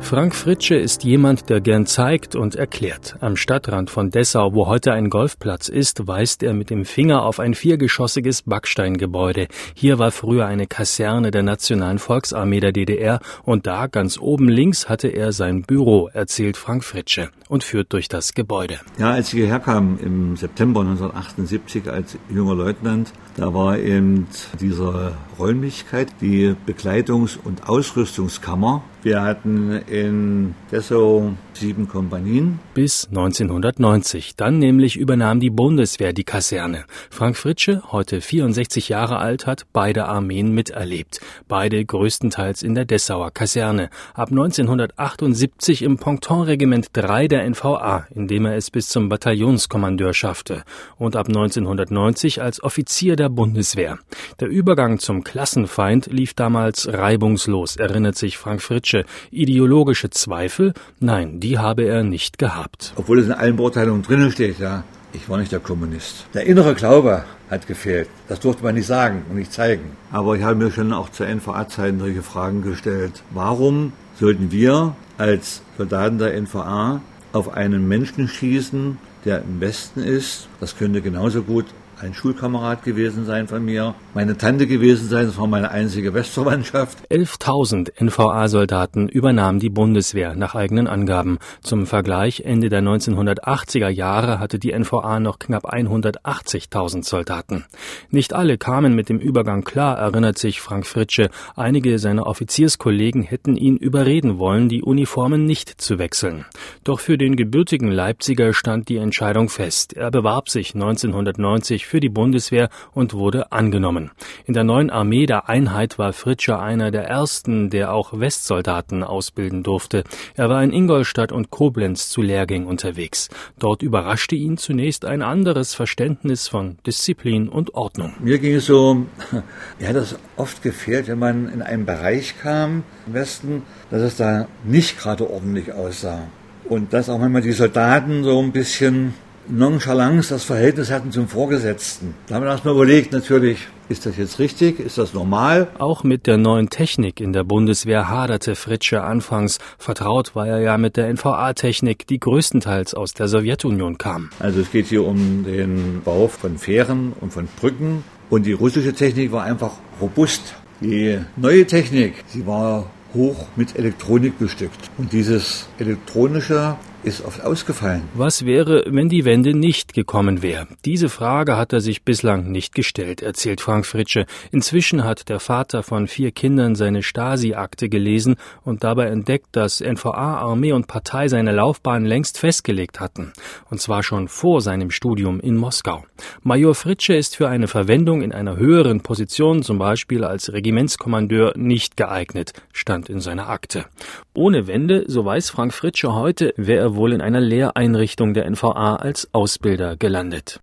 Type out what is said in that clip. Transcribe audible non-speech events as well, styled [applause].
Frank Fritsche ist jemand, der gern zeigt und erklärt. Am Stadtrand von Dessau, wo heute ein Golfplatz ist, weist er mit dem Finger auf ein viergeschossiges Backsteingebäude. Hier war früher eine Kaserne der Nationalen Volksarmee der DDR und da ganz oben links hatte er sein Büro, erzählt Frank Fritsche und führt durch das Gebäude. Ja, als ich hierher kam im September 1978 als junger Leutnant, da war eben diese Räumlichkeit die Bekleidungs- und Ausrüstungskammer. Wir hatten in Dessau sieben Kompanien. Bis 1990. Dann nämlich übernahm die Bundeswehr die Kaserne. Frank Fritsche, heute 64 Jahre alt, hat beide Armeen miterlebt. Beide größtenteils in der Dessauer Kaserne. Ab 1978 im Pontonregiment 3 der NVA, in dem er es bis zum Bataillonskommandeur schaffte. Und ab 1990 als Offizier der Bundeswehr. Der Übergang zum Klassenfeind lief damals reibungslos, erinnert sich Frank Fritsche. Ideologische Zweifel? Nein, die habe er nicht gehabt. Obwohl es in allen Beurteilungen drinnen steht, ja, ich war nicht der Kommunist. Der innere Glaube hat gefehlt. Das durfte man nicht sagen und nicht zeigen. Aber ich habe mir schon auch zu NVA-Zeiten solche Fragen gestellt. Warum sollten wir als Soldaten der NVA auf einen Menschen schießen, der im Westen ist? Das könnte genauso gut ein Schulkamerad gewesen sein von mir, meine Tante gewesen sein, das war meine einzige Westverwandtschaft. 11.000 NVA-Soldaten übernahm die Bundeswehr nach eigenen Angaben. Zum Vergleich, Ende der 1980er Jahre hatte die NVA noch knapp 180.000 Soldaten. Nicht alle kamen mit dem Übergang klar, erinnert sich Frank Fritsche. Einige seiner Offizierskollegen hätten ihn überreden wollen, die Uniformen nicht zu wechseln. Doch für den gebürtigen Leipziger stand die Entscheidung fest. Er bewarb sich 1990 für die Bundeswehr und wurde angenommen. In der neuen Armee der Einheit war Fritscher einer der ersten, der auch Westsoldaten ausbilden durfte. Er war in Ingolstadt und Koblenz zu Lehrgängen unterwegs. Dort überraschte ihn zunächst ein anderes Verständnis von Disziplin und Ordnung. Mir ging es so, [laughs] mir hat das oft gefehlt, wenn man in einen Bereich kam im Westen, dass es da nicht gerade ordentlich aussah. Und dass auch manchmal die Soldaten so ein bisschen Nonchalance das Verhältnis hatten zum Vorgesetzten. Da haben wir erstmal überlegt, natürlich, ist das jetzt richtig? Ist das normal? Auch mit der neuen Technik in der Bundeswehr haderte Fritsche anfangs. Vertraut war er ja mit der NVA-Technik, die größtenteils aus der Sowjetunion kam. Also es geht hier um den Bau von Fähren und von Brücken. Und die russische Technik war einfach robust. Die neue Technik, sie war hoch mit Elektronik bestückt. Und dieses elektronische ist oft ausgefallen. Was wäre, wenn die Wende nicht gekommen wäre? Diese Frage hat er sich bislang nicht gestellt, erzählt Frank Fritsche. Inzwischen hat der Vater von vier Kindern seine Stasi-Akte gelesen und dabei entdeckt, dass NVA, Armee und Partei seine Laufbahn längst festgelegt hatten. Und zwar schon vor seinem Studium in Moskau. Major Fritsche ist für eine Verwendung in einer höheren Position, zum Beispiel als Regimentskommandeur, nicht geeignet, stand in seiner Akte. Ohne Wende, so weiß Frank Fritsche heute, wäre er wohl in einer Lehreinrichtung der NVA als Ausbilder gelandet.